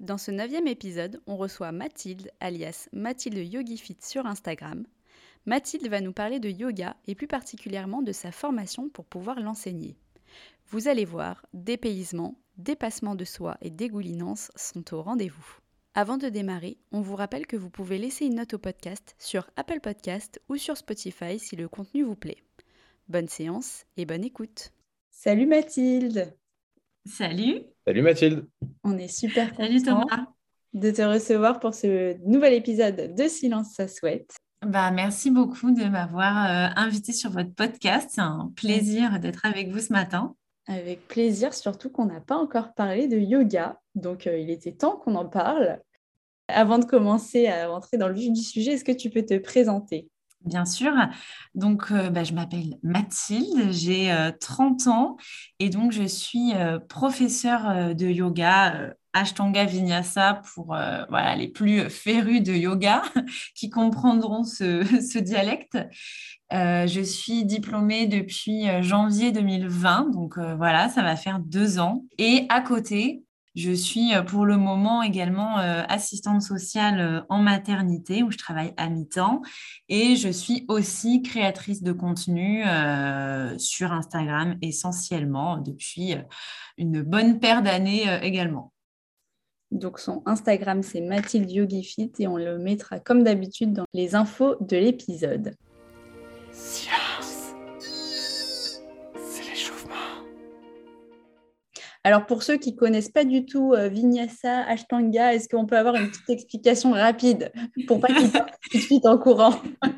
Dans ce neuvième épisode, on reçoit Mathilde, alias Mathilde YogiFit sur Instagram. Mathilde va nous parler de yoga et plus particulièrement de sa formation pour pouvoir l'enseigner. Vous allez voir, dépaysement, dépassement de soi et dégoulinance sont au rendez-vous. Avant de démarrer, on vous rappelle que vous pouvez laisser une note au podcast sur Apple Podcast ou sur Spotify si le contenu vous plaît. Bonne séance et bonne écoute. Salut Mathilde. Salut. Salut Mathilde. On est super Salut Thomas. de te recevoir pour ce nouvel épisode de Silence ça souhaite. Bah, merci beaucoup de m'avoir euh, invité sur votre podcast. C'est un plaisir d'être avec vous ce matin. Avec plaisir, surtout qu'on n'a pas encore parlé de yoga, donc euh, il était temps qu'on en parle. Avant de commencer à rentrer dans le vif du sujet, est-ce que tu peux te présenter? Bien sûr. Donc, euh, bah, je m'appelle Mathilde, j'ai 30 ans et donc je suis professeure de yoga Ashtanga Vinyasa pour voilà, les plus férus de yoga qui comprendront ce, dialecte. Euh, je suis diplômée depuis euh, janvier 2020, donc euh, voilà, ça va faire deux ans. Et à côté, je suis pour le moment également assistante sociale en maternité où je travaille à mi-temps et je suis aussi créatrice de contenu sur Instagram essentiellement depuis une bonne paire d'années également. Donc son Instagram c'est Mathilde Yogifit et on le mettra comme d'habitude dans les infos de l'épisode. Alors pour ceux qui connaissent pas du tout euh, Vinyasa, Ashtanga, est-ce qu'on peut avoir une petite explication rapide pour pas qu'ils partent tout de suite en courant?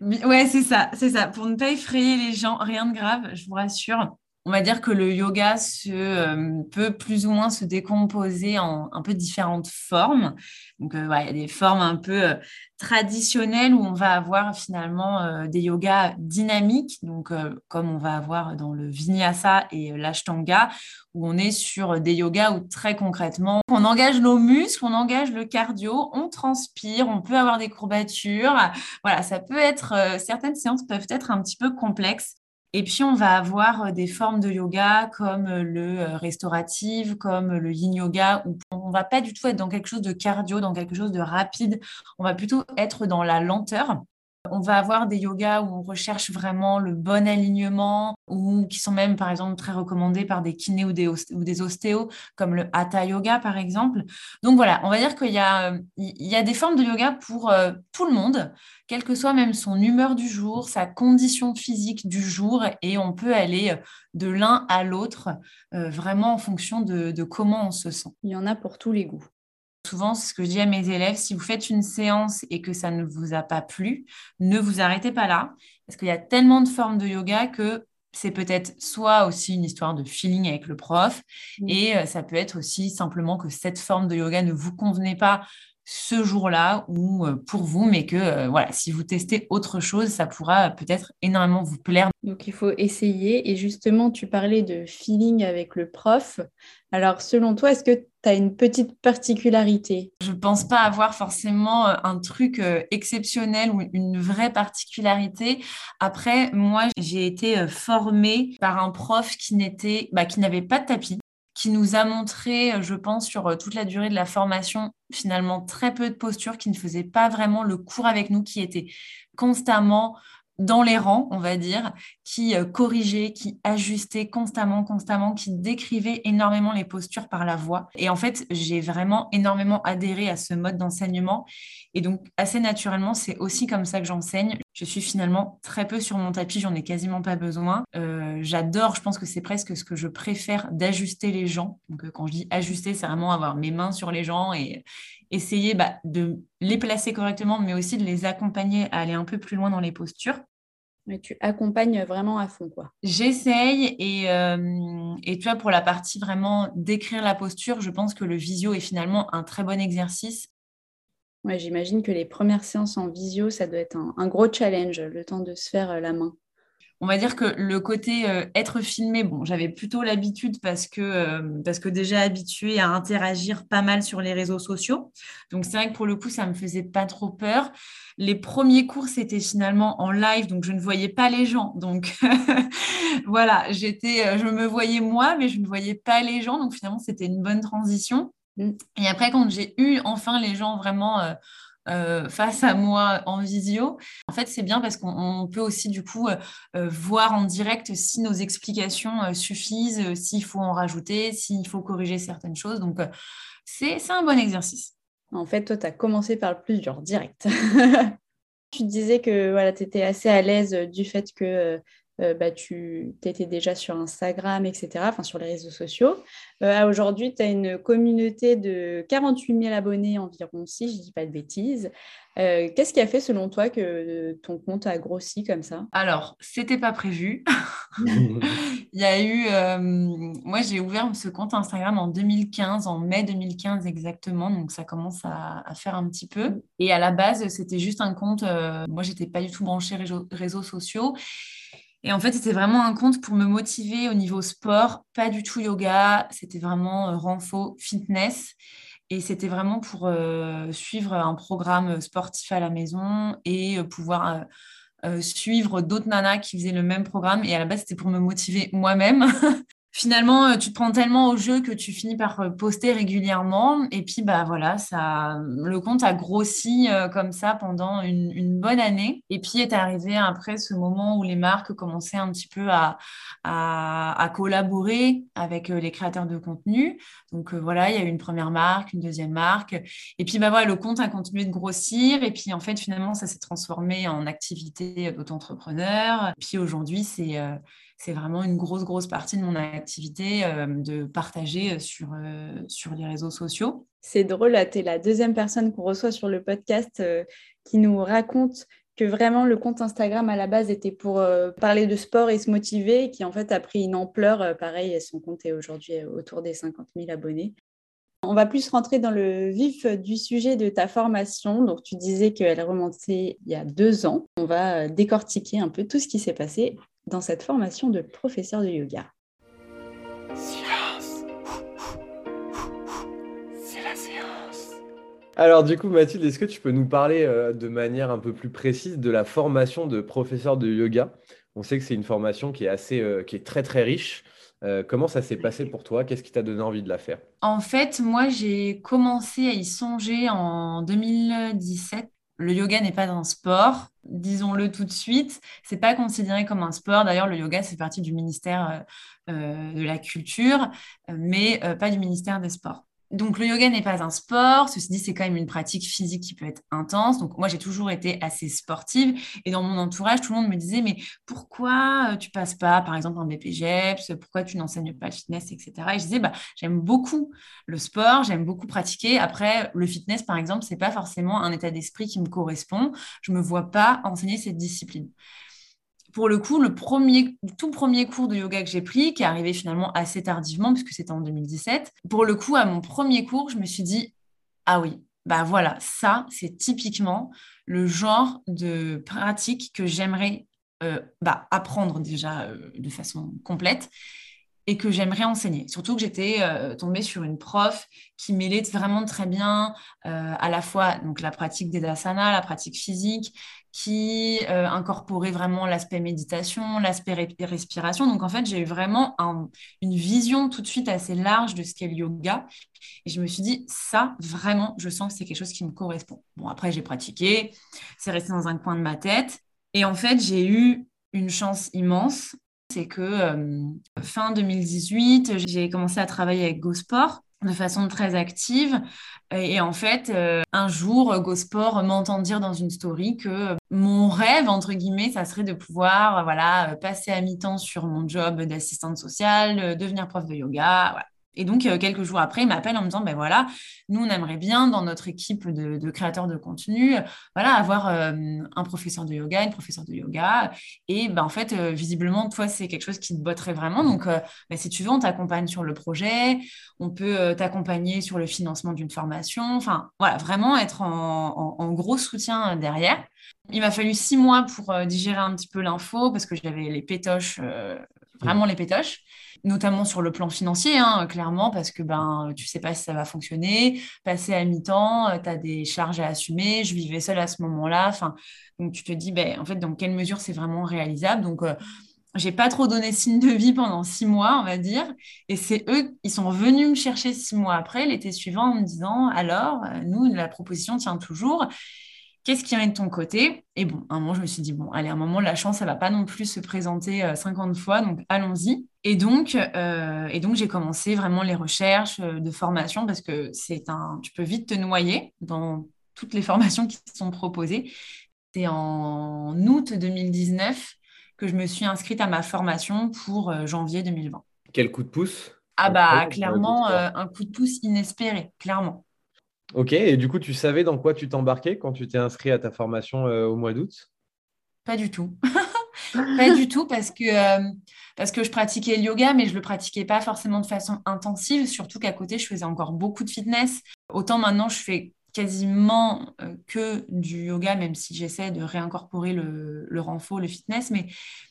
Ouais, c'est ça, c'est ça. Pour ne pas effrayer les gens, rien de grave, je vous rassure on va dire que le yoga euh, peut plus ou moins se décomposer en un peu différentes formes. Donc, euh, il y a des formes un peu euh, traditionnelles où on va avoir finalement des yogas dynamiques, donc comme on va avoir dans le vinyasa et l'ashtanga, où on est sur des yogas où très concrètement, on engage nos muscles, on engage le cardio, on transpire, on peut avoir des courbatures. Voilà, ça peut être, certaines séances peuvent être un petit peu complexes. Et puis, on va avoir euh, des formes de yoga comme euh, le euh, restauratif, comme le yin yoga, où on ne va pas du tout être dans quelque chose de cardio, dans quelque chose de rapide. On va plutôt être dans la lenteur. On va avoir des yogas où on recherche vraiment le bon alignement ou qui sont même, par exemple, très recommandés par des kinés ou des, ostéos, comme le hatha yoga, par exemple. Donc voilà, on va dire qu'il y, a, a des formes de yoga pour euh, tout le monde, quelle que soit même son humeur du jour, sa condition physique du jour, et on peut aller de l'un à l'autre, euh, vraiment en fonction de comment on se sent. Il y en a pour tous les goûts. Souvent, c'est ce que je dis à mes élèves, si vous faites une séance et que ça ne vous a pas plu, ne vous arrêtez pas là, parce qu'il y a tellement de formes de yoga que c'est peut-être soit aussi une histoire de feeling avec le prof, et euh, ça peut être aussi simplement que cette forme de yoga ne vous convenait pas ce jour-là ou euh, pour vous, mais que euh, voilà, si vous testez autre chose, ça pourra peut-être énormément vous plaire. Donc il faut essayer. Et justement, tu parlais de feeling avec le prof. Alors selon toi, est-ce que tu as une petite particularité? Je ne pense pas avoir forcément euh, un truc exceptionnel ou une vraie particularité. Après, moi, j'ai été formée par un prof qui n'était, bah, qui n'avait pas de tapis qui nous a montré, euh, je pense, sur euh, toute la durée de la formation, finalement très peu de postures, qui ne faisaient pas vraiment le cours avec nous, qui étaient constamment dans les rangs, on va dire, qui euh, corrigeait, qui ajustait constamment, constamment, qui décrivait énormément les postures par la voix. Et en fait, j'ai vraiment énormément adhéré à ce mode d'enseignement. Et donc, assez naturellement, c'est aussi comme ça que j'enseigne. Je suis finalement très peu sur mon tapis, j'en ai quasiment pas besoin. Euh, j'adore, je pense que c'est presque ce que je préfère d'ajuster les gens. Donc, euh, quand je dis ajuster, c'est vraiment avoir mes mains sur les gens et essayer bah, de les placer correctement, mais aussi de les accompagner à aller un peu plus loin dans les postures. Mais tu accompagnes vraiment à fond, quoi. J'essaye et, euh, et tu vois, pour la partie vraiment décrire la posture, je pense que le visio est finalement un très bon exercice Ouais, j'imagine que les premières séances en visio, ça doit être un, gros challenge, le temps de se faire la main on va dire que le côté être filmé, bon, j'avais plutôt l'habitude parce que, parce que déjà habituée à interagir pas mal sur les réseaux sociaux. Donc c'est vrai que pour le coup, ça me faisait pas trop peur. Les premiers cours, c'était finalement en live, donc je ne voyais pas les gens. Donc voilà, j'étais, euh, je me voyais moi, mais je ne voyais pas les gens. Donc finalement, c'était une bonne transition. Mm. Et après, quand j'ai eu enfin les gens vraiment euh, euh, face à moi en visio, en fait, c'est bien parce qu'on peut aussi du coup voir en direct si nos explications suffisent, s'il faut en rajouter, s'il faut corriger certaines choses. Donc, c'est un bon exercice. En fait, toi, tu as commencé par le plus dur, direct. tu disais que voilà, tu étais assez à l'aise du fait que euh, bah, tu étais déjà sur Instagram, etc., enfin sur les réseaux sociaux. Euh, aujourd'hui, tu as une communauté de 48 000 abonnés environ, si je ne dis pas de bêtises. Euh, qu'est-ce qui a fait, selon toi, que ton compte a grossi comme ça? Alors, c'était pas prévu. Il y a eu. moi, j'ai ouvert ce compte Instagram en 2015, en mai 2015 exactement. Donc, ça commence à, faire un petit peu. Et à la base, c'était juste un compte. moi, j'étais pas du tout branchée réseaux sociaux. Et en fait, c'était vraiment un compte pour me motiver au niveau sport, pas du tout yoga, c'était vraiment euh, renfo, fitness. Et c'était vraiment pour euh, suivre un programme sportif à la maison et euh, pouvoir suivre d'autres nanas qui faisaient le même programme. Et à la base, c'était pour me motiver moi-même. finalement, euh, tu te prends tellement au jeu que tu finis par euh, poster régulièrement. Et puis, bah voilà, ça, le compte a grossi euh, comme ça pendant une, bonne année. Et puis est arrivé après ce moment où les marques commençaient un petit peu à, à, collaborer avec les créateurs de contenu. Donc voilà, il y a eu une première marque, une deuxième marque. Et puis, bah voilà, le compte a continué de grossir. Et puis, en fait, finalement, ça s'est transformé en activité d'auto-entrepreneur. Puis aujourd'hui, c'est c'est vraiment une grosse, grosse partie de mon activité euh, de partager euh, sur, euh, sur les réseaux sociaux. C'est drôle, tu es la deuxième personne qu'on reçoit sur le podcast qui nous raconte que vraiment le compte Instagram à la base était pour parler de sport et se motiver, qui en fait a pris une ampleur. pareil, son compte est aujourd'hui autour des 50 000 abonnés. On va plus rentrer dans le vif du sujet de ta formation. Donc, tu disais qu'elle remontait il y a deux ans. On va décortiquer un peu tout ce qui s'est passé dans cette formation de professeur de yoga. Silence. C'est la séance. Alors du coup Mathilde, est-ce que tu peux nous parler euh, de manière un peu plus précise de la formation de professeur de yoga? On sait que c'est une formation qui est assez, euh, qui est très très riche. Euh, comment ça s'est passé pour toi? Qu'est-ce qui t'a donné envie de la faire? En fait, moi, j'ai commencé à y songer en 2017 le yoga n'est pas un sport, disons-le tout de suite. C'est pas considéré comme un sport. D'ailleurs, le yoga, c'est partie du ministère euh, euh, de la Culture, mais euh, pas du ministère des Sports. Donc le yoga n'est pas un sport, ceci dit c'est quand même une pratique physique qui peut être intense. Donc moi j'ai toujours été assez sportive et dans mon entourage tout le monde me disait mais pourquoi euh, tu passes pas par exemple un BPGEPS, pourquoi tu n'enseignes pas le fitness, etc. Et je disais bah j'aime beaucoup le sport, j'aime beaucoup pratiquer. Après le fitness par exemple c'est pas forcément un état d'esprit qui me correspond. Je me vois pas enseigner cette discipline pour le coup, le premier, tout premier cours de yoga que j'ai pris, qui est arrivé finalement assez tardivement, puisque c'était en 2017, pour le coup, à mon premier cours, je me suis dit, ah oui, bah voilà, ça, c'est typiquement le genre de pratique que j'aimerais euh, bah, apprendre déjà euh, de façon complète et que j'aimerais enseigner. Surtout que j'étais euh, tombée sur une prof qui mêlait vraiment très bien à la fois donc, la pratique des asanas, la pratique physique, qui euh, incorporait vraiment l'aspect méditation, l'aspect respiration. Donc en fait, j'ai eu vraiment une vision tout de suite assez large de ce qu'est le yoga. Et je me suis dit, ça, vraiment, je sens que c'est quelque chose qui me correspond. Bon, après, j'ai pratiqué, c'est resté dans un coin de ma tête. Et en fait, j'ai eu une chance immense. C'est que euh, fin 2018, j'ai commencé à travailler avec GoSport de façon très active. Et en fait, euh, un jour, GoSport m'entend dire dans une story que mon rêve, entre guillemets, ça serait de pouvoir voilà, passer à mi-temps sur mon job d'assistante sociale, devenir prof de yoga. Et donc, euh, quelques jours après, il m'appelle en me disant, ben voilà, nous, on aimerait bien, dans notre équipe de, créateurs de contenu, voilà, avoir euh, un professeur de yoga, une professeure de yoga. Et ben, en fait, euh, visiblement, toi, c'est quelque chose qui te botterait vraiment. Donc, ben, si tu veux, on t'accompagne sur le projet, on peut t'accompagner sur le financement d'une formation. Enfin, voilà, vraiment être en, gros soutien derrière. Il m'a fallu six mois pour digérer un petit peu l'info parce que j'avais les pétoches, vraiment les pétoches notamment sur le plan financier, hein, clairement, parce que ben, tu sais pas si ça va fonctionner. Passer à mi-temps, euh, tu as des charges à assumer. Je vivais seule à ce moment-là. Donc, tu te dis, ben, en fait, dans quelle mesure c'est vraiment réalisable? Donc, je euh, j'ai pas trop donné signe de vie pendant six mois, on va dire. Et c'est eux, ils sont venus me chercher six mois après, l'été suivant, en me disant, alors, euh, nous, la proposition tient toujours qu'est-ce qui vient de ton côté? Et bon, à un moment, je me suis dit, bon, allez, à un moment, la chance, ça va pas non plus se présenter 50 euh, fois, donc allons-y. Et donc, euh, et donc j'ai commencé vraiment les recherches euh, de formation parce que c'est un, tu peux vite te noyer dans toutes les formations qui sont proposées. C'est en août 2019 que je me suis inscrite à ma formation pour janvier 2020. Quel coup de pouce? Ah bah clairement un coup de pouce inespéré, clairement. Ok, et du coup, tu savais dans quoi tu t'embarquais quand tu t'es inscrit à ta formation euh, au mois d'août? Pas du tout. pas du tout parce que, euh, parce que je pratiquais le yoga, mais je ne le pratiquais pas forcément de façon intensive, surtout qu'à côté, je faisais encore beaucoup de fitness. Autant maintenant, je fais quasiment euh, que du yoga, même si j'essaie de réincorporer le, le renfort, le fitness. Mais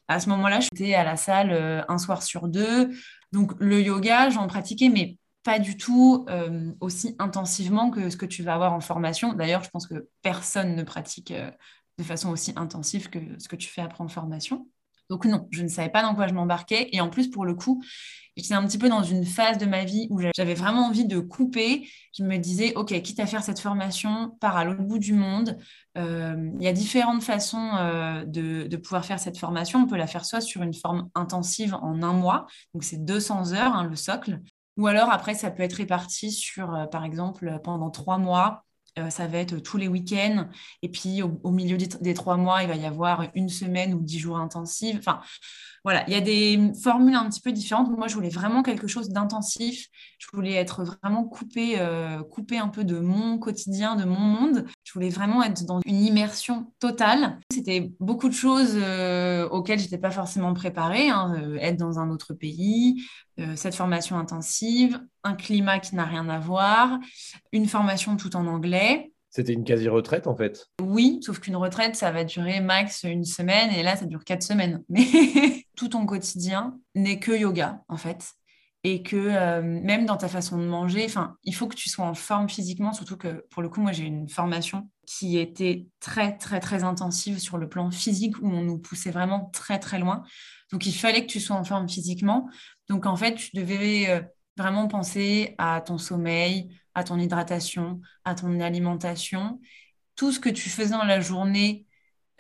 à ce moment-là, j'étais à la salle un soir sur deux. Donc le yoga, j'en pratiquais, mais pas du tout euh, aussi intensivement que ce que tu vas avoir en formation. D'ailleurs, je pense que personne ne pratique euh, de façon aussi intensive que ce que tu fais après en formation. Donc non, je ne savais pas dans quoi je m'embarquais. Et en plus, pour le coup, j'étais un petit peu dans une phase de ma vie où j'avais vraiment envie de couper. Je me disais, OK, quitte à faire cette formation, par à l'autre bout du monde. Euh, il y a différentes façons de, pouvoir faire cette formation. On peut la faire soit sur une forme intensive en un mois, donc c'est 200 heures, hein, le socle, ou alors après, ça peut être réparti sur, euh, par exemple, pendant trois mois. Euh, ça va être tous les week-ends. Et puis, au, milieu des, trois mois, il va y avoir une semaine ou dix jours intensifs. Voilà, il y a des formules un petit peu différentes. Moi, je voulais vraiment quelque chose d'intensif. Je voulais être vraiment coupé, euh, un peu de mon quotidien, de mon monde. Je voulais vraiment être dans une immersion totale. C'était beaucoup de choses euh, auxquelles je n'étais pas forcément préparée. Hein. Euh, être dans un autre pays, cette formation intensive, un climat qui n'a rien à voir, une formation tout en anglais. C'était une quasi-retraite en fait. Oui, sauf qu'une retraite, ça va durer max une semaine et là, ça dure quatre semaines. Mais tout ton quotidien n'est que yoga en fait. Et que euh, même dans ta façon de manger, il faut que tu sois en forme physiquement, surtout que pour le coup, moi, j'ai une formation qui était très, très, très intensive sur le plan physique où on nous poussait vraiment très, très loin. Donc, il fallait que tu sois en forme physiquement. Donc, en fait, tu devais euh, vraiment penser à ton sommeil, à ton hydratation, à ton alimentation. Tout ce que tu faisais dans la journée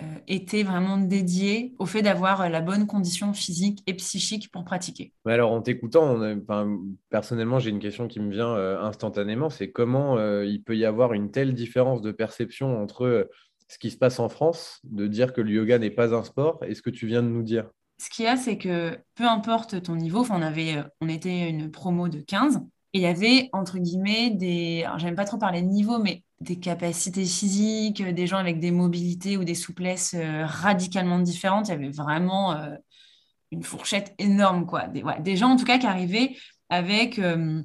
euh, était vraiment dédié au fait d'avoir euh, la bonne condition physique et psychique pour pratiquer. alors, en t'écoutant, personnellement, j'ai une question qui me vient euh, instantanément, c'est comment il peut y avoir une telle différence de perception entre ce qui se passe en France, de dire que le yoga n'est pas un sport, et ce que tu viens de nous dire? Ce qu'il y a, c'est que peu importe ton niveau, on, avait, on était une promo de 15, et il y avait, entre guillemets, des. Alors, j'aime pas trop parler de niveau, mais des capacités physiques, des gens avec des mobilités ou des souplesses euh, radicalement différentes. Il y avait vraiment euh, une fourchette énorme, quoi. Des, gens, en tout cas, qui arrivaient avec euh,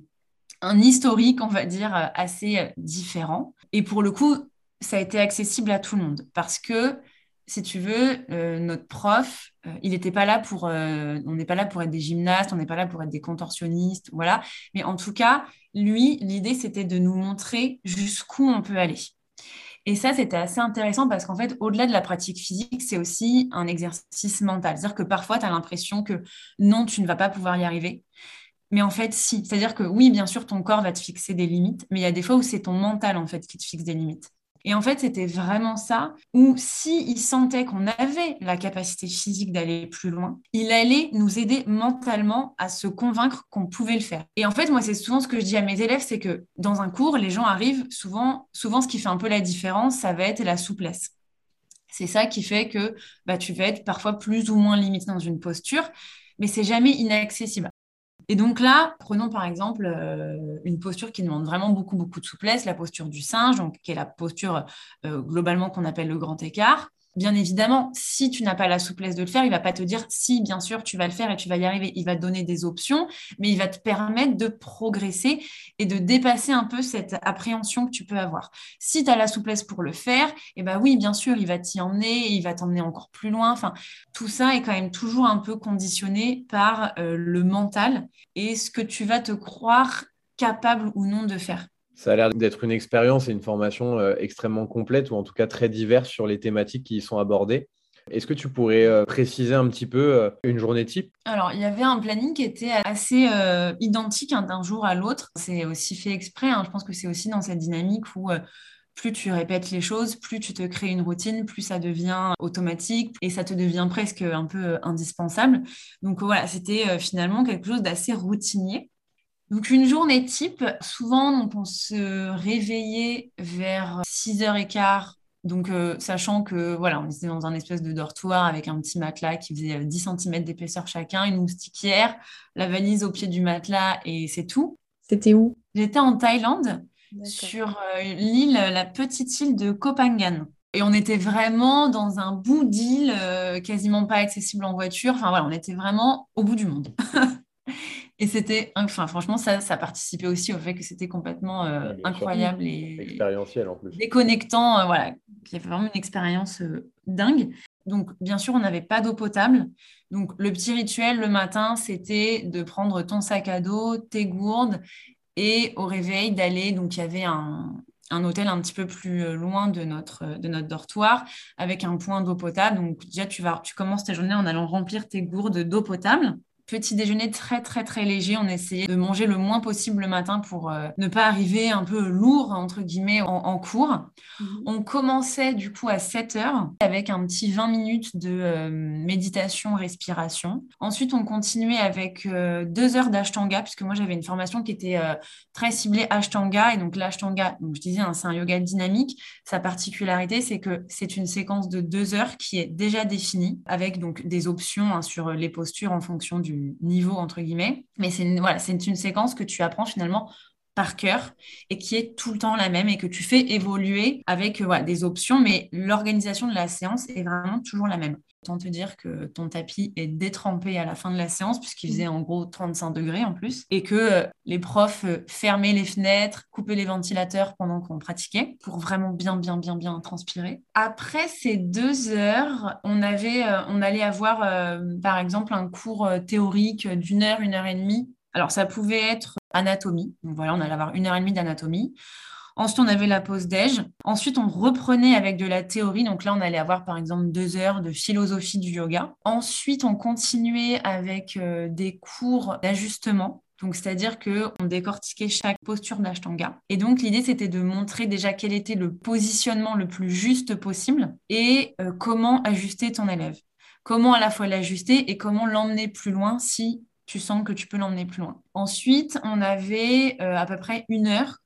un historique, on va dire, assez différent. Et pour le coup, ça a été accessible à tout le monde parce que si tu veux, euh, notre prof, euh, il n'était pas là pour, euh, on n'est pas là pour être des gymnastes, on n'est pas là pour être des contorsionnistes, voilà. Mais en tout cas, lui, l'idée, c'était de nous montrer jusqu'où on peut aller. Et ça, c'était assez intéressant parce qu'en fait, au-delà de la pratique physique, c'est aussi un exercice mental. C'est-à-dire que parfois, tu as l'impression que non, tu ne vas pas pouvoir y arriver. Mais en fait, si. C'est-à-dire que oui, bien sûr, ton corps va te fixer des limites, mais il y a des fois où c'est ton mental, en fait, qui te fixe des limites. Et en fait, c'était vraiment ça, où s'il sentait qu'on avait la capacité physique d'aller plus loin, il allait nous aider mentalement à se convaincre qu'on pouvait le faire. Et en fait, moi, c'est souvent ce que je dis à mes élèves, c'est que dans un cours, les gens arrivent, souvent, souvent ce qui fait un peu la différence, ça va être la souplesse. C'est ça qui fait que bah, tu vas être parfois plus ou moins limité dans une posture, mais c'est jamais inaccessible. Et donc là, prenons par exemple une posture qui demande vraiment beaucoup, beaucoup de souplesse, la posture du singe, donc, qui est la posture globalement qu'on appelle le grand écart. Bien évidemment, si tu n'as pas la souplesse de le faire, il va pas te dire si, bien sûr, tu vas le faire et tu vas y arriver. Il va donner des options, mais il va te permettre de progresser et de dépasser un peu cette appréhension que tu peux avoir. Si tu as la souplesse pour le faire, eh ben oui, bien sûr, il va t'y emmener, il va t'emmener encore plus loin. Enfin, tout ça est quand même toujours un peu conditionné par euh, le mental et ce que tu vas te croire capable ou non de faire. Ça a l'air d'être une expérience et une formation euh, extrêmement complète, ou en tout cas très diverse sur les thématiques qui y sont abordées. Est-ce que tu pourrais euh, préciser un petit peu euh, une journée type? Alors, il y avait un planning qui était assez identique hein, d'un jour à l'autre. C'est aussi fait exprès. Hein. Je pense que c'est aussi dans cette dynamique où plus tu répètes les choses, plus tu te crées une routine, plus ça devient automatique et ça te devient presque un peu indispensable. Donc voilà, c'était finalement quelque chose d'assez routinier. Donc une journée type, souvent donc, on se réveillait vers 6h15, donc euh, sachant que voilà, on était dans un espèce de dortoir avec un petit matelas qui faisait 10 euh, cm d'épaisseur chacun, une moustiquière, la valise au pied du matelas et c'est tout. C'était où? J'étais en Thaïlande, sur euh, l'île, la petite île de Koh Phangan. Et on était vraiment dans un bout d'île, quasiment pas accessible en voiture. Enfin voilà, on était vraiment au bout du monde. Et c'était, enfin, franchement, ça, ça participait aussi au fait que c'était complètement euh, incroyable et expérientiel en plus. Déconnectant, euh, voilà. Il y avait vraiment une expérience euh, dingue. Donc, bien sûr, on n'avait pas d'eau potable. Donc, le petit rituel le matin, c'était de prendre ton sac à dos, tes gourdes et au réveil d'aller. Donc, il y avait un, un hôtel un petit peu plus loin de notre, de notre dortoir avec un point d'eau potable. Donc, déjà, tu, vas, tu commences ta journée en allant remplir tes gourdes d'eau potable. Petit déjeuner très très très léger. On essayait de manger le moins possible le matin pour euh, ne pas arriver un peu lourd entre guillemets en, cours. Mhm. On commençait du coup à 7 heures avec un petit 20 minutes de euh, méditation, respiration. Ensuite, on continuait avec euh, deux heures d'ashtanga puisque moi j'avais une formation qui était très ciblée ashtanga et donc l'ashtanga, donc je disais, hein, c'est un yoga dynamique. Sa particularité, c'est que c'est une séquence de deux heures qui est déjà définie avec donc des options hein, sur les postures en fonction du niveau, entre guillemets. Mais c'est une, séquence que tu apprends finalement par cœur et qui est tout le temps la même et que tu fais évoluer avec des options, mais l'organisation de la séance est vraiment toujours la même. Autant te dire que ton tapis est détrempé à la fin de la séance, puisqu'il faisait en gros 35 degrés en plus, et que euh, les profs euh, fermaient les fenêtres, coupaient les ventilateurs pendant qu'on pratiquait, pour vraiment bien, bien, bien, bien transpirer. Après ces deux heures, on, avait, on allait avoir, par exemple, un cours théorique d'une heure, une heure et demie. Alors, ça pouvait être anatomie. Donc voilà, on allait avoir une heure et demie d'anatomie. Ensuite, on avait la pause déj. Ensuite, on reprenait avec de la théorie. Donc là, on allait avoir par exemple deux heures de philosophie du yoga. Ensuite, on continuait avec euh, des cours d'ajustement. Donc, c'est-à-dire qu'on décortiquait chaque posture d'Ashtanga. Et donc, l'idée, c'était de montrer déjà quel était le positionnement le plus juste possible et euh, comment ajuster ton élève. Comment à la fois l'ajuster et comment l'emmener plus loin si tu sens que tu peux l'emmener plus loin. Ensuite, on avait euh, à peu près une heure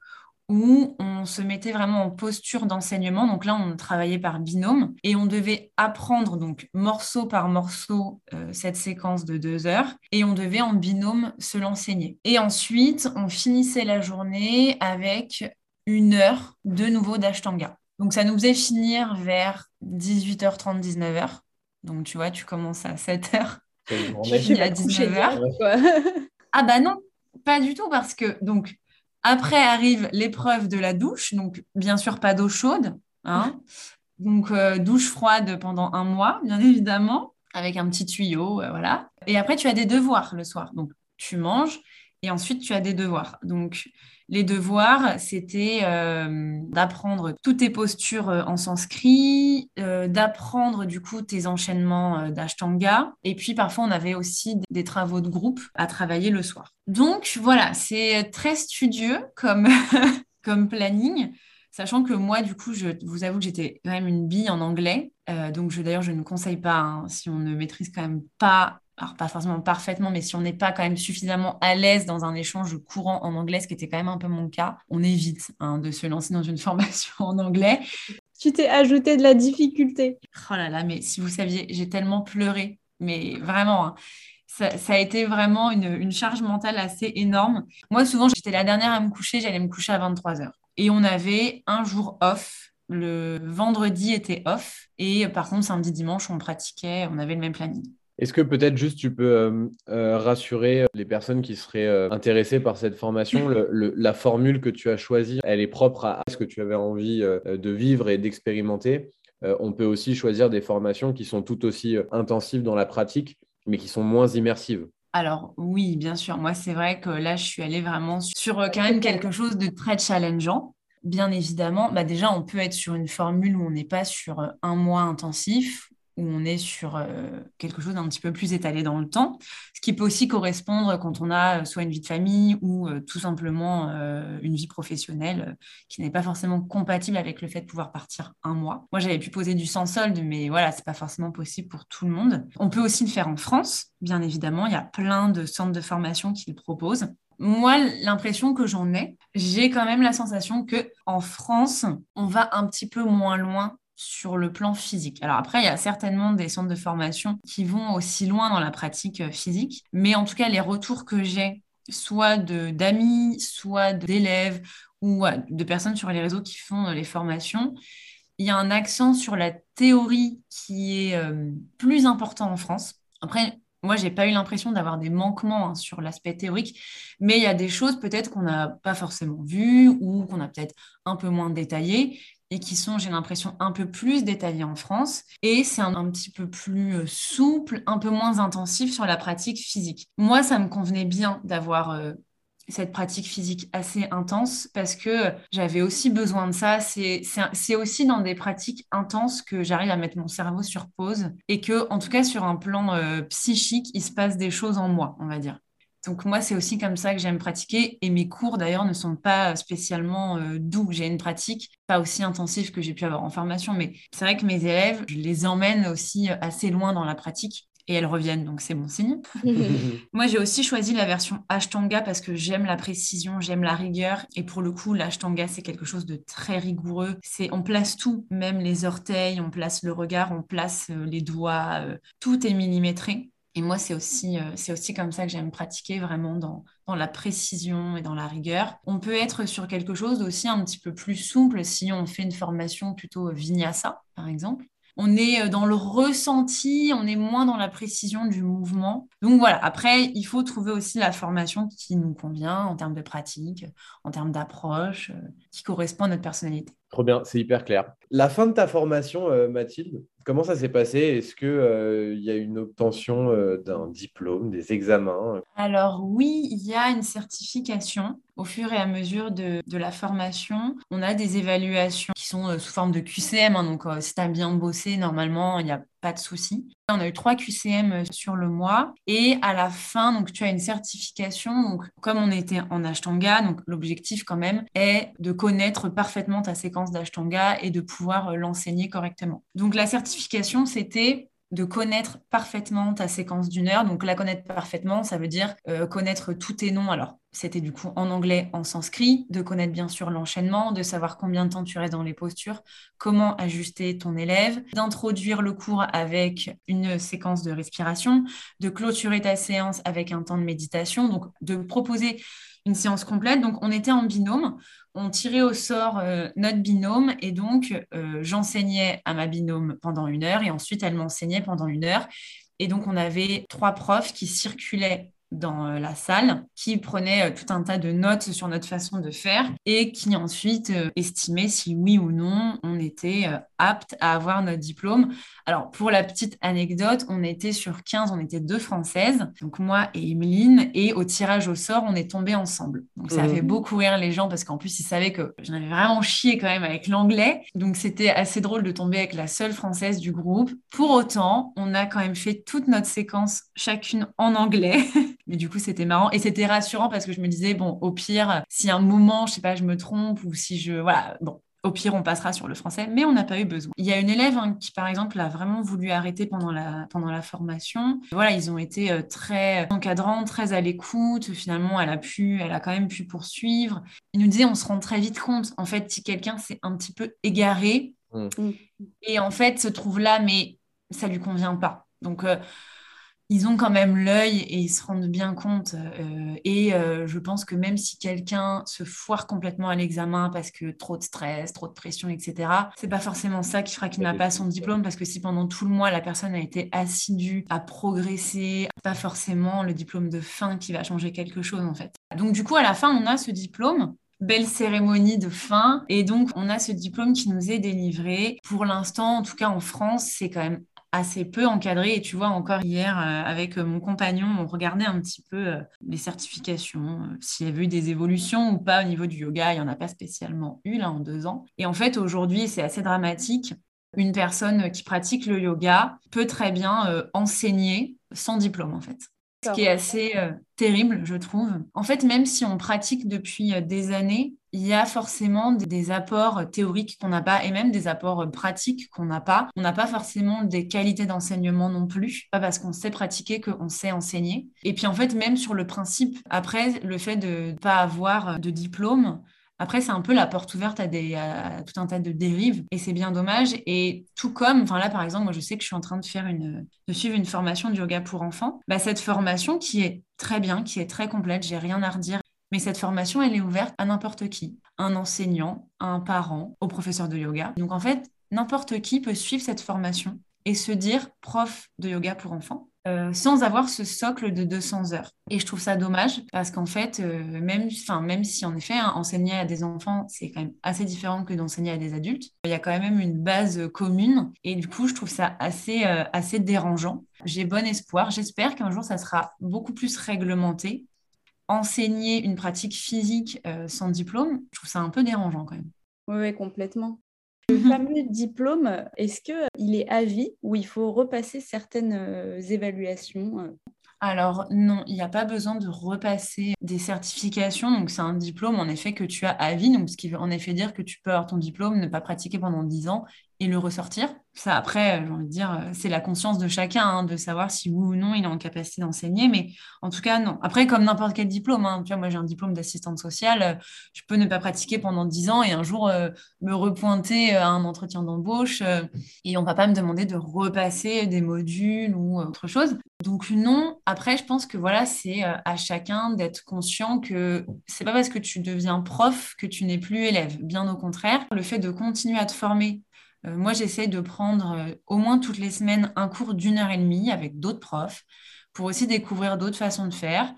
où on se mettait vraiment en posture d'enseignement. Donc là, on travaillait par binôme et on devait apprendre donc morceau par morceau euh, cette séquence de deux heures et on devait en binôme se l'enseigner. Et ensuite, on finissait la journée avec une heure de nouveau d'ashtanga. Donc ça nous faisait finir vers 18h30, 19h. Donc tu vois, tu commences à 7h je à 19h. ah bah non, pas du tout, parce que donc après arrive l'épreuve de la douche, donc bien sûr pas d'eau chaude, hein. donc euh, douche froide pendant un mois, bien évidemment, avec un petit tuyau, euh, voilà. Et après tu as des devoirs le soir, donc tu manges et ensuite tu as des devoirs. Donc les devoirs, c'était euh, d'apprendre toutes tes postures euh, en sanskrit, euh, d'apprendre du coup tes enchaînements d'ashtanga. Et puis parfois, on avait aussi des travaux de groupe à travailler le soir. Donc voilà, c'est très studieux comme, comme planning. Sachant que moi, du coup, je vous avoue que j'étais quand même une bille en anglais. donc, d'ailleurs, je ne conseille pas, hein, si on ne maîtrise quand même pas alors pas forcément parfaitement, mais si on n'est pas quand même suffisamment à l'aise dans un échange courant en anglais, ce qui était quand même un peu mon cas, on évite hein, de se lancer dans une formation en anglais. Tu t'es ajouté de la difficulté. Oh là là, mais si vous saviez, j'ai tellement pleuré, mais vraiment. Hein. ça, a été vraiment une, charge mentale assez énorme. Moi, souvent, j'étais la dernière à me coucher, j'allais me coucher à 23 h Et on avait un jour off. Le vendredi était off. Et par contre, samedi, dimanche, on pratiquait, on avait le même planning. Est-ce que peut-être juste tu peux euh, euh, rassurer les personnes qui seraient euh, intéressées par cette formation La formule que tu as choisie, elle est propre à ce que tu avais envie de vivre et d'expérimenter. on peut aussi choisir des formations qui sont tout aussi intensives dans la pratique, mais qui sont moins immersives. Alors oui, bien sûr. Moi, c'est vrai que là, je suis allée vraiment sur quelque chose de très challengeant. Bien évidemment, bah déjà, on peut être sur une formule où on n'est pas sur un mois intensif, où on est sur euh, quelque chose d'un petit peu plus étalé dans le temps, ce qui peut aussi correspondre quand on a euh, soit une vie de famille ou euh, tout simplement une vie professionnelle qui n'est pas forcément compatible avec le fait de pouvoir partir un mois. Moi, j'avais pu poser du sans solde, mais voilà, c'est pas forcément possible pour tout le monde. On peut aussi le faire en France, bien évidemment. Il y a plein de centres de formation qui le proposent. Moi, l'impression que j'en ai, j'ai quand même la sensation que en France, on va un petit peu moins loin sur le plan physique. Alors après, il y a certainement des centres de formation qui vont aussi loin dans la pratique euh, physique, mais en tout cas, les retours que j'ai, soit d'amis, soit d'élèves ou de personnes sur les réseaux qui font euh, les formations, il y a un accent sur la théorie qui est euh, plus important en France. Après, moi, j'ai pas eu l'impression d'avoir des manquements hein, sur l'aspect théorique, mais il y a des choses peut-être qu'on n'a pas forcément vues ou qu'on a peut-être un peu moins détaillées et qui sont, j'ai l'impression, un peu plus détaillés en France. Et c'est un, petit peu plus euh, souple, un peu moins intensif sur la pratique physique. Moi, ça me convenait bien d'avoir euh, cette pratique physique assez intense parce que j'avais aussi besoin de ça. C'est aussi dans des pratiques intenses que j'arrive à mettre mon cerveau sur pause et que, en tout cas, sur un plan euh, psychique, il se passe des choses en moi, on va dire. Donc moi, c'est aussi comme ça que j'aime pratiquer. Et mes cours, d'ailleurs, ne sont pas spécialement euh, doux. J'ai une pratique pas aussi intensive que j'ai pu avoir en formation, mais c'est vrai que mes élèves, je les emmène aussi euh, assez loin dans la pratique. Et elles reviennent, donc c'est bon signe. moi, j'ai aussi choisi la version Ashtanga parce que j'aime la précision, j'aime la rigueur. Et pour le coup, l'Ashtanga, c'est quelque chose de très rigoureux. C'est, on place tout, même les orteils, on place le regard, on place euh, les doigts, tout est millimétré. Et moi, c'est aussi, euh, aussi comme ça que j'aime pratiquer vraiment dans, dans la précision et dans la rigueur. On peut être sur quelque chose aussi un petit peu plus souple si on fait une formation plutôt vinyasa, par exemple. On est euh, dans le ressenti, on est moins dans la précision du mouvement. Donc voilà, après, il faut trouver aussi la formation qui nous convient en termes de pratique, en termes d'approche, euh, qui correspond à notre personnalité. Trop bien, c'est hyper clair. La fin de ta formation, Mathilde, Comment ça s'est passé? Est-ce qu'il euh, y a une obtention euh, d'un diplôme, des examens? Alors oui, il y a une certification au fur et à mesure de, la formation. On a des évaluations qui sont euh, sous forme de QCM, hein, donc si tu as bien bossé, normalement, il n'y a pas de souci. On a eu trois QCM sur le mois et à la fin, donc tu as une certification. Donc comme on était en Ashtanga, donc l'objectif quand même est de connaître parfaitement ta séquence d'Ashtanga et de pouvoir l'enseigner correctement. Donc la certification c'était de connaître parfaitement ta séquence d'une heure. Donc la connaître parfaitement, ça veut dire euh, connaître tous tes noms. Alors c'était du coup en anglais, en sanskrit, de connaître bien sûr l'enchaînement, de savoir combien de temps tu restes dans les postures, comment ajuster ton élève, d'introduire le cours avec une séquence de respiration, de clôturer ta séance avec un temps de méditation, donc de proposer une séance complète. Donc on était en binôme on tirait au sort euh, notre binôme et donc euh, j'enseignais à ma binôme pendant une heure et ensuite elle m'enseignait pendant une heure. Et donc on avait trois profs qui circulaient dans euh, la salle, qui prenait euh, tout un tas de notes sur notre façon de faire et qui ensuite euh, estimait si oui ou non on était apte à avoir notre diplôme. Alors pour la petite anecdote, on était sur 15, on était deux françaises, donc moi et Emeline, et au tirage au sort, on est tombés ensemble. Donc ça a fait mmh. beaucoup rire les gens parce qu'en plus ils savaient que j'en avais vraiment chié quand même avec l'anglais. Donc c'était assez drôle de tomber avec la seule française du groupe. Pour autant, on a quand même fait toute notre séquence chacune en anglais. Mais du coup, c'était marrant et c'était rassurant parce que je me disais, bon, au pire, si un moment, je sais pas, je me trompe ou si je. Voilà, bon, au pire, on passera sur le français, mais on n'a pas eu besoin. Il y a une élève hein, qui, par exemple, a vraiment voulu arrêter pendant la, pendant la formation. Voilà, ils ont été euh, très encadrants, très à l'écoute. Finalement, elle a pu, elle a quand même pu poursuivre. Il nous disait, on se rend très vite compte, en fait, si quelqu'un s'est un petit peu égaré mmh. et en fait se trouve là, mais ça lui convient pas. Donc, euh, ils ont quand même l'œil et ils se rendent bien compte. Euh, et euh, je pense que même si quelqu'un se foire complètement à l'examen parce que trop de stress, trop de pression, etc., c'est pas forcément ça qui fera qu'il n'a pas son diplôme parce que si pendant tout le mois la personne a été assidue à progresser, pas forcément le diplôme de fin qui va changer quelque chose en fait. Donc du coup à la fin on a ce diplôme belle cérémonie de fin. Et donc, on a ce diplôme qui nous est délivré. Pour l'instant, en tout cas en France, c'est quand même assez peu encadré. Et tu vois, encore hier, euh, avec euh, mon compagnon, on regardait un petit peu euh, les certifications, s'il y avait eu des évolutions ou pas au niveau du yoga. Il n'y en a pas spécialement eu là en deux ans. Et en fait, aujourd'hui, c'est assez dramatique. Une personne qui pratique le yoga peut très bien enseigner sans diplôme, en fait ce qui est assez euh, terrible, je trouve. En fait, même si on pratique depuis euh, des années, il y a forcément des, apports théoriques qu'on n'a pas et même des apports euh, pratiques qu'on n'a pas. On n'a pas forcément des qualités d'enseignement non plus, pas parce qu'on sait pratiquer qu'on sait enseigner. Et puis en fait, même sur le principe, après, le fait de ne pas avoir de diplôme, après, c'est un peu la porte ouverte à, tout un tas de dérives et c'est bien dommage. Et tout comme, enfin là par exemple, moi je sais que je suis en train de faire une, de suivre une formation de yoga pour enfants. Bah, cette formation qui est très bien, qui est très complète, j'ai rien à redire. Mais cette formation, elle est ouverte à n'importe qui, un enseignant, un parent, au professeur de yoga. Donc en fait, n'importe qui peut suivre cette formation et se dire prof de yoga pour enfants. Euh, sans avoir ce socle de 200 heures. Et je trouve ça dommage parce qu'en fait, euh, même, même si en effet, hein, enseigner à des enfants, c'est quand même assez différent que d'enseigner à des adultes, il y a quand même une base commune. Et du coup, je trouve ça assez, euh, assez dérangeant. J'ai bon espoir. J'espère qu'un jour, ça sera beaucoup plus réglementé. Enseigner une pratique physique sans diplôme, je trouve ça un peu dérangeant quand même. Oui, complètement. Le mmh fameux diplôme, est-ce qu'il est à vie ou il faut repasser certaines euh, évaluations euh? alors non, il n'y a pas besoin de repasser des certifications. Donc c'est un diplôme en effet que tu as à vie, donc ce qui veut en effet dire que tu peux avoir ton diplôme, ne pas pratiquer pendant 10 ans et le ressortir. Ça, après, j'ai envie de dire, euh, c'est la conscience de chacun hein, de savoir si oui ou non il est en capacité d'enseigner. Mais en tout cas, non. Après, comme n'importe quel diplôme, hein, tu vois, moi j'ai un diplôme d'assistante sociale, euh, je peux ne pas pratiquer pendant 10 ans et un jour euh, me repointer à un entretien d'embauche et on ne va pas me demander de repasser des modules ou autre chose. Donc non, après, je pense que voilà, c'est à chacun d'être conscient que c'est pas parce que tu deviens prof que tu n'es plus élève. Bien au contraire, le fait de continuer à te former euh, moi, j'essaie de prendre euh, au moins toutes les semaines un cours d'une heure et demie avec d'autres profs pour aussi découvrir d'autres façons de faire.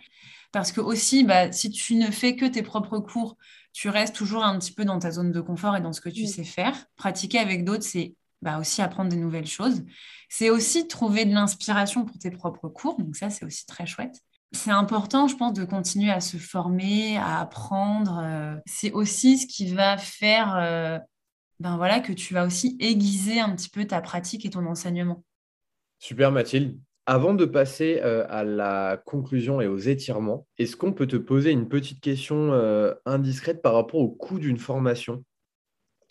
Parce que aussi, bah, si tu ne fais que tes propres cours, tu restes toujours un petit peu dans ta zone de confort et dans ce que tu sais faire. Pratiquer avec d'autres, c'est bah, aussi apprendre des nouvelles choses. C'est aussi trouver de l'inspiration pour tes propres cours. Donc ça, c'est aussi très chouette. C'est important, je pense, de continuer à se former, à apprendre. Euh, c'est aussi ce qui va faire ben voilà, que tu vas aussi aiguiser un petit peu ta pratique et ton enseignement. Super Mathilde. Avant de passer euh, à la conclusion et aux étirements, est-ce qu'on peut te poser une petite question euh, indiscrète par rapport au coût d'une formation?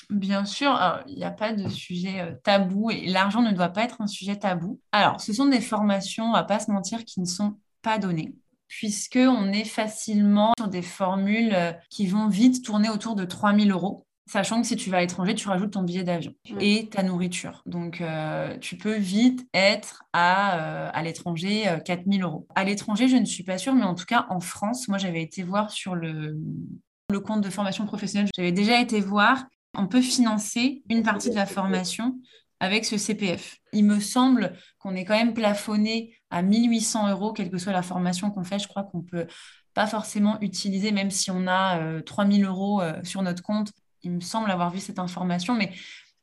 Bien sûr, il n'y a pas de sujet euh, tabou et l'argent ne doit pas être un sujet tabou. Alors, ce sont des formations, on ne va pas se mentir, qui ne sont pas données puisqu'on est facilement sur des formules qui vont vite tourner autour de 3000 euros. Sachant que si tu vas à l'étranger, tu rajoutes ton billet d'avion et ta nourriture. Donc, euh, tu peux vite être à, euh, à l'étranger 4000 euh, euros. À l'étranger, je ne suis pas sûre, mais en tout cas, en France, moi, j'avais été voir sur le, le compte de formation professionnelle, j'avais déjà été voir, on peut financer une partie de la formation avec ce CPF. Il me semble qu'on est quand même plafonné à 1800 euros, quelle que soit la formation qu'on fait. Je crois qu'on peut pas forcément utiliser, même si on a 3000 euros sur notre compte, il me semble avoir vu cette information, mais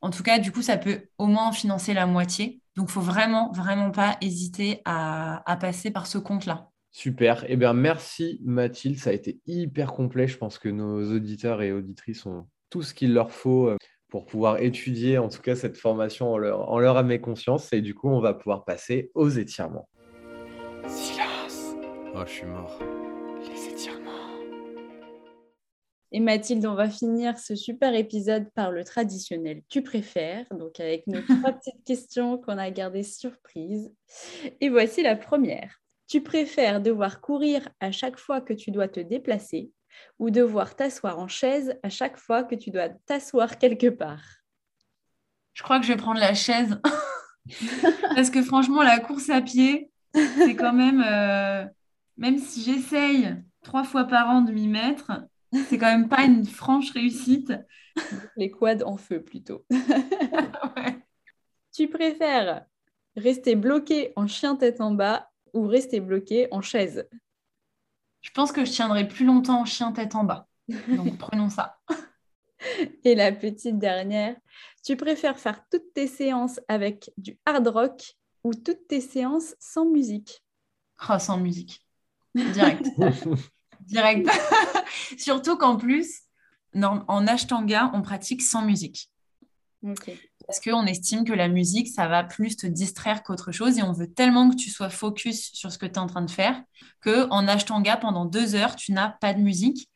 en tout cas, du coup, ça peut au moins financer la moitié. Donc, il faut vraiment, vraiment pas hésiter à, passer par ce compte-là. Super. Eh bien, merci Mathilde. Ça a été hyper complet. Je pense que nos auditeurs et auditrices ont tout ce qu'il leur faut euh, pour pouvoir étudier, en tout cas, cette formation en leur, en leur âme et conscience. Et du coup, on va pouvoir passer aux étirements. Silence. Oh, je suis mort. Et Mathilde, on va finir ce super épisode par le traditionnel Tu préfères, donc avec nos trois petites questions qu'on a gardées surprises. Et voici la première. Tu préfères devoir courir à chaque fois que tu dois te déplacer ou devoir t'asseoir en chaise à chaque fois que tu dois t'asseoir quelque part? Je crois que je vais prendre la chaise. Parce que franchement, la course à pied, C'est quand même, euh, même si j'essaye trois fois par an de m'y mettre, c'est quand même pas une franche réussite. Les quads en feu plutôt. Tu préfères rester bloqué en chien tête en bas ou rester bloqué en chaise? Je pense que je tiendrai plus longtemps en chien tête en bas. Donc prenons ça. Et la petite dernière, tu préfères faire toutes tes séances avec du hard rock ou toutes tes séances sans musique? Oh, Sans musique. Direct. Direct. Surtout qu'en plus, en Ashtanga, on pratique sans musique. Parce qu'on estime que la musique, ça va plus te distraire qu'autre chose et on veut tellement que tu sois focus sur ce que tu es en train de faire qu'en Ashtanga, pendant deux heures, tu n'as pas de musique.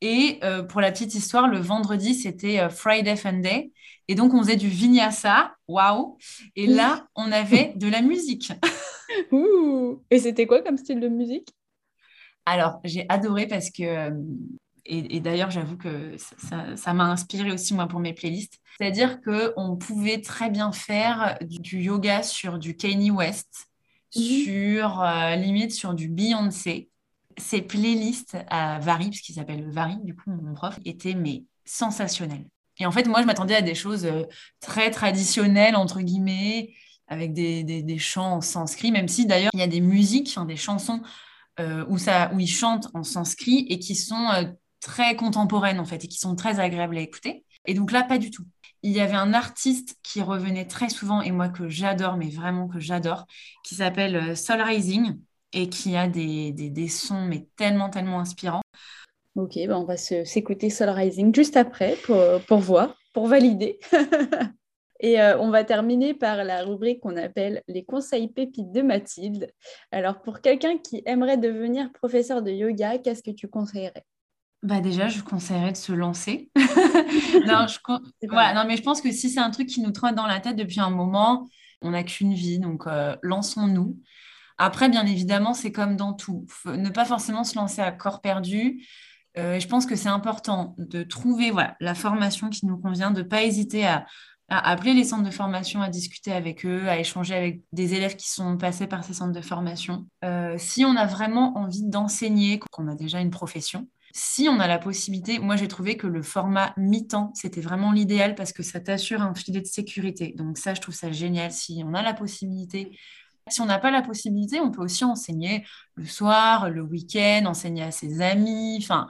Et euh, pour la petite histoire, le vendredi, c'était euh, Friday Fun Day. Et donc, on faisait du vinyasa. Waouh Et là, on avait de la musique. Et c'était quoi comme style de musique? Alors, j'ai adoré parce que, euh, et, d'ailleurs, j'avoue que ça m'a inspiré aussi, moi, pour mes playlists. C'est-à-dire qu'on pouvait très bien faire du yoga sur du Kanye West, mhm. sur limite sur du Beyoncé ces playlists à Vary, parce qu'il s'appelle Vary, du coup, mon prof, étaient mais sensationnelles. Et en fait, moi, je m'attendais à des choses euh, très traditionnelles, entre guillemets, avec des, des, chants en sanskrit, même si d'ailleurs, il y a des musiques, des chansons euh, où, ça, où ils chantent en sanskrit et qui sont euh, très contemporaines, en fait, et qui sont très agréables à écouter. Et donc là, pas du tout. Il y avait un artiste qui revenait très souvent, et moi que j'adore, mais vraiment que j'adore, qui s'appelle Soul Rising et qui a des, des, sons mais tellement, tellement inspirants. Ok, ben on va s'écouter Soul Rising juste après pour, pour voir, pour valider. et euh, on va terminer par la rubrique qu'on appelle les conseils pépites de Mathilde. Alors, pour quelqu'un qui aimerait devenir professeur de yoga, qu'est-ce que tu conseillerais? Bah déjà, je conseillerais de se lancer. non, je... non, mais je pense que si c'est un truc qui nous trotte dans la tête depuis un moment, on n'a qu'une vie, donc euh, lançons-nous. Après, bien évidemment, c'est comme dans tout. ne pas forcément se lancer à corps perdu. Euh, je pense que c'est important de trouver voilà, la formation qui nous convient, de ne pas hésiter à, appeler les centres de formation, à discuter avec eux, à échanger avec des élèves qui sont passés par ces centres de formation. Euh, si on a vraiment envie d'enseigner, qu'on a déjà une profession, si on a la possibilité, moi j'ai trouvé que le format mi-temps, c'était vraiment l'idéal parce que ça t'assure un filet de sécurité. Donc ça, je trouve ça génial. Si on a la possibilité si on n'a pas la possibilité, on peut aussi enseigner le soir, le week-end, enseigner à ses amis. Enfin,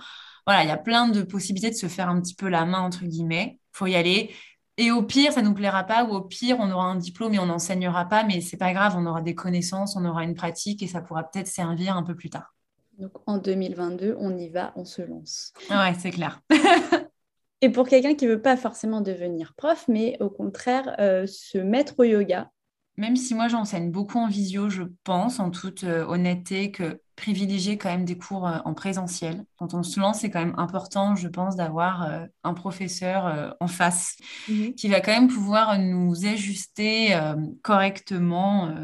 voilà, il y a plein de possibilités de se faire un petit peu la main, entre guillemets. Il faut y aller. Et au pire, ça ne nous plaira pas, ou au pire, on aura un diplôme et on n'enseignera pas, mais c'est pas grave, on aura des connaissances, on aura une pratique et ça pourra peut-être servir un peu plus tard. Donc en 2022, on y va, on se lance. Ouais, c'est clair. et pour quelqu'un qui ne veut pas forcément devenir prof, mais au contraire euh, se mettre au yoga, même si moi j'enseigne beaucoup en visio, je pense en toute euh, honnêteté que privilégier quand même des cours euh, en présentiel. Quand on se lance, c'est quand même important, je pense, d'avoir euh, un professeur en face mhm. qui va quand même pouvoir nous ajuster correctement.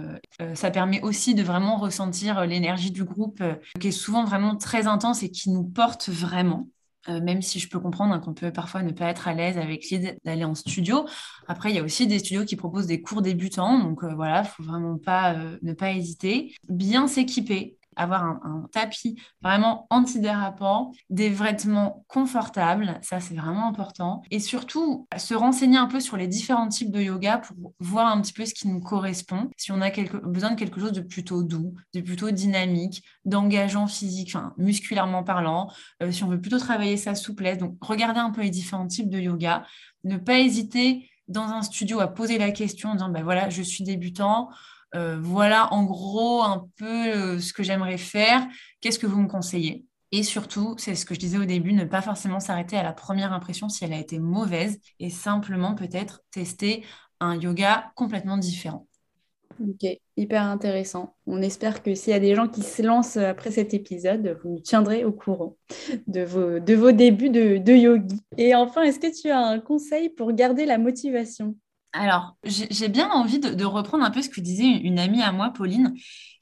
ça permet aussi de vraiment ressentir l'énergie du groupe qui est souvent vraiment très intense et qui nous porte vraiment. Euh, même si je peux comprendre hein, qu'on peut parfois ne pas être à l'aise avec l'idée d'aller en studio. Après, il y a aussi des studios qui proposent des cours débutants, donc euh, voilà, il faut vraiment pas euh, ne pas hésiter. Bien s'équiper, avoir un, tapis vraiment antidérapant, des vêtements confortables, ça c'est vraiment important. Et surtout, se renseigner un peu sur les différents types de yoga pour voir un petit peu ce qui nous correspond. Si on a besoin de quelque chose de plutôt doux, de plutôt dynamique, d'engageant physique, enfin musculairement parlant, euh, si on veut plutôt travailler sa souplesse. Donc, regardez un peu les différents types de yoga. Ne pas hésiter dans un studio à poser la question en disant, ben voilà, je suis débutant, voilà en gros un peu euh, ce que j'aimerais faire, qu'est-ce que vous me conseillez? Et surtout, c'est ce que je disais au début, ne pas forcément s'arrêter à la première impression si elle a été mauvaise et simplement peut-être tester un yoga complètement différent. Ok, hyper intéressant. On espère que s'il y a des gens qui se lancent après cet épisode, vous nous tiendrez au courant de vos, de vos débuts de yogi. Et enfin, est-ce que tu as un conseil pour garder la motivation? Alors, j'ai bien envie de, reprendre un peu ce que disait une amie à moi, Pauline,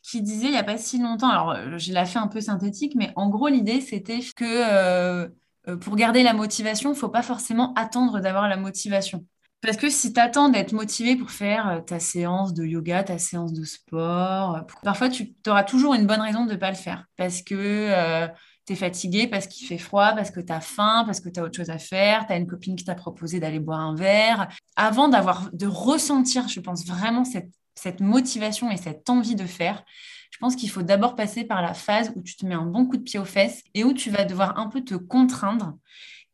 qui disait il n'y a pas si longtemps, alors euh, je l'ai fait un peu synthétique, mais en gros, l'idée, c'était que euh, euh, pour garder la motivation, il ne faut pas forcément attendre d'avoir la motivation. Parce que si tu attends d'être motivé pour faire ta séance de yoga, ta séance de sport, parfois tu auras toujours une bonne raison de ne pas le faire. Parce que tu fatigué, parce qu'il fait froid, parce que tu as faim, parce que tu as autre chose à faire, tu as une copine qui t'a proposé d'aller boire un verre. Avant d'avoir, de ressentir, je pense vraiment cette, cette motivation et cette envie de faire, je pense qu'il faut d'abord passer par la phase où tu te mets un bon coup de pied aux fesses et où tu vas devoir un peu te contraindre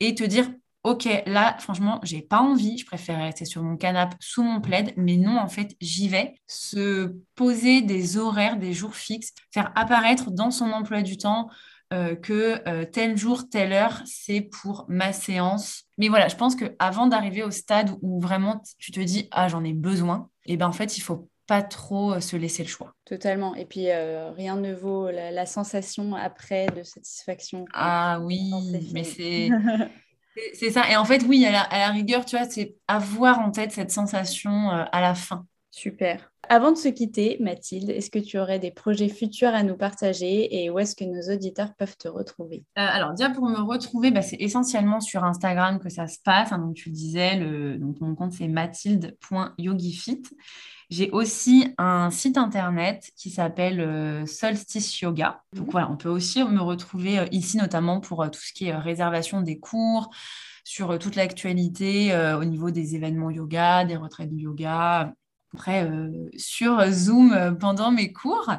et te dire ok, là, franchement, j'ai pas envie, je préfère rester sur mon canapé sous mon plaid, mais non, en fait, j'y vais. Se poser des horaires, des jours fixes, faire apparaître dans son emploi du temps euh, que euh, tel jour, telle heure, c'est pour ma séance. Mais voilà, je pense qu'avant d'arriver au stade où vraiment tu te dis, ah, j'en ai besoin, et eh ben en fait, il faut pas trop euh, se laisser le choix. Totalement. Et puis, rien ne vaut la, la, sensation après de satisfaction. Ah oui, mais c'est... C'est ça. Et en fait, oui, à la, rigueur, tu vois, c'est avoir en tête cette sensation euh, à la fin. Super. Avant de se quitter, Mathilde, est-ce que tu aurais des projets futurs à nous partager et où est-ce que nos auditeurs peuvent te retrouver? Euh, Alors, déjà pour me retrouver, bah, c'est essentiellement sur Instagram que ça se passe. Hein, donc, tu disais, le, donc, mon compte c'est mathilde.yogifit. J'ai aussi un site internet qui s'appelle euh, Solstice Yoga. Donc voilà, on peut aussi me retrouver euh, ici notamment pour tout ce qui est réservation des cours, sur toute l'actualité au niveau des événements yoga, des retraites de yoga. Après, sur Zoom pendant mes cours.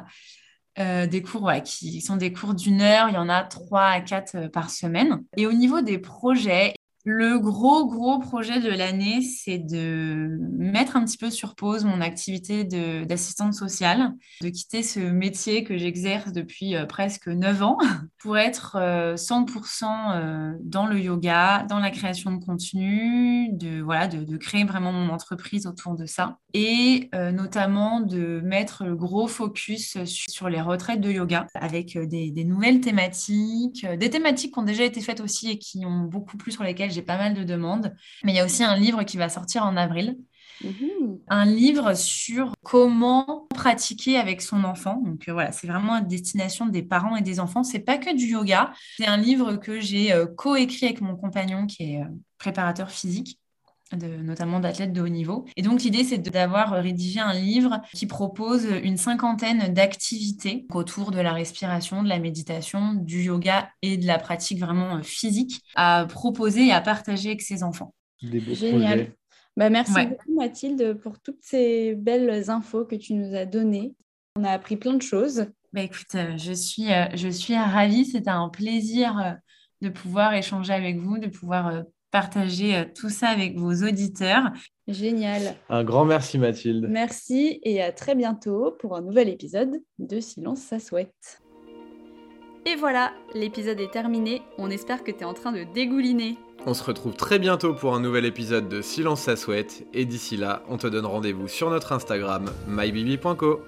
des cours qui sont des cours d'une heure, il y en a trois à quatre par semaine. Et au niveau des projets, le gros, gros projet de l'année, c'est de mettre un petit peu sur pause mon activité d'assistante sociale, de quitter ce métier que j'exerce depuis euh, presque 9 ans pour être 100% euh, euh, dans le yoga, dans la création de contenu, de, voilà, de, créer vraiment mon entreprise autour de ça et notamment de mettre le gros focus sur, les retraites de yoga avec des, des nouvelles thématiques, des thématiques qui ont déjà été faites aussi et qui ont beaucoup plus sur lesquelles j'ai pas mal de demandes. Mais il y a aussi un livre qui va sortir en avril. Mhm. Un livre sur comment pratiquer avec son enfant. Donc euh, voilà, c'est vraiment à destination des parents et des enfants. C'est pas que du yoga. C'est un livre que j'ai euh, coécrit avec mon compagnon qui est euh, préparateur physique notamment d'athlètes de haut niveau. Et donc l'idée, c'est d'avoir rédigé un livre qui propose une cinquantaine d'activités autour de la respiration, de la méditation, du yoga et de la pratique vraiment euh, physique à proposer et à partager avec ses enfants. Génial. Bah, merci beaucoup Mathilde pour toutes ces belles infos que tu nous as données. On a appris plein de choses. Bah, écoute, euh, je suis, euh, je suis ravie. C'était un plaisir de pouvoir échanger avec vous, de pouvoir partager euh, tout ça avec vos auditeurs. Génial. Un grand merci Mathilde. Merci et à très bientôt pour un nouvel épisode de Silence ça souhaite. Et voilà, l'épisode est terminé. On espère que tu es en train de dégouliner. On se retrouve très bientôt pour un nouvel épisode de Silence ça souhaite et d'ici là, on te donne rendez-vous sur notre Instagram mybibi.co.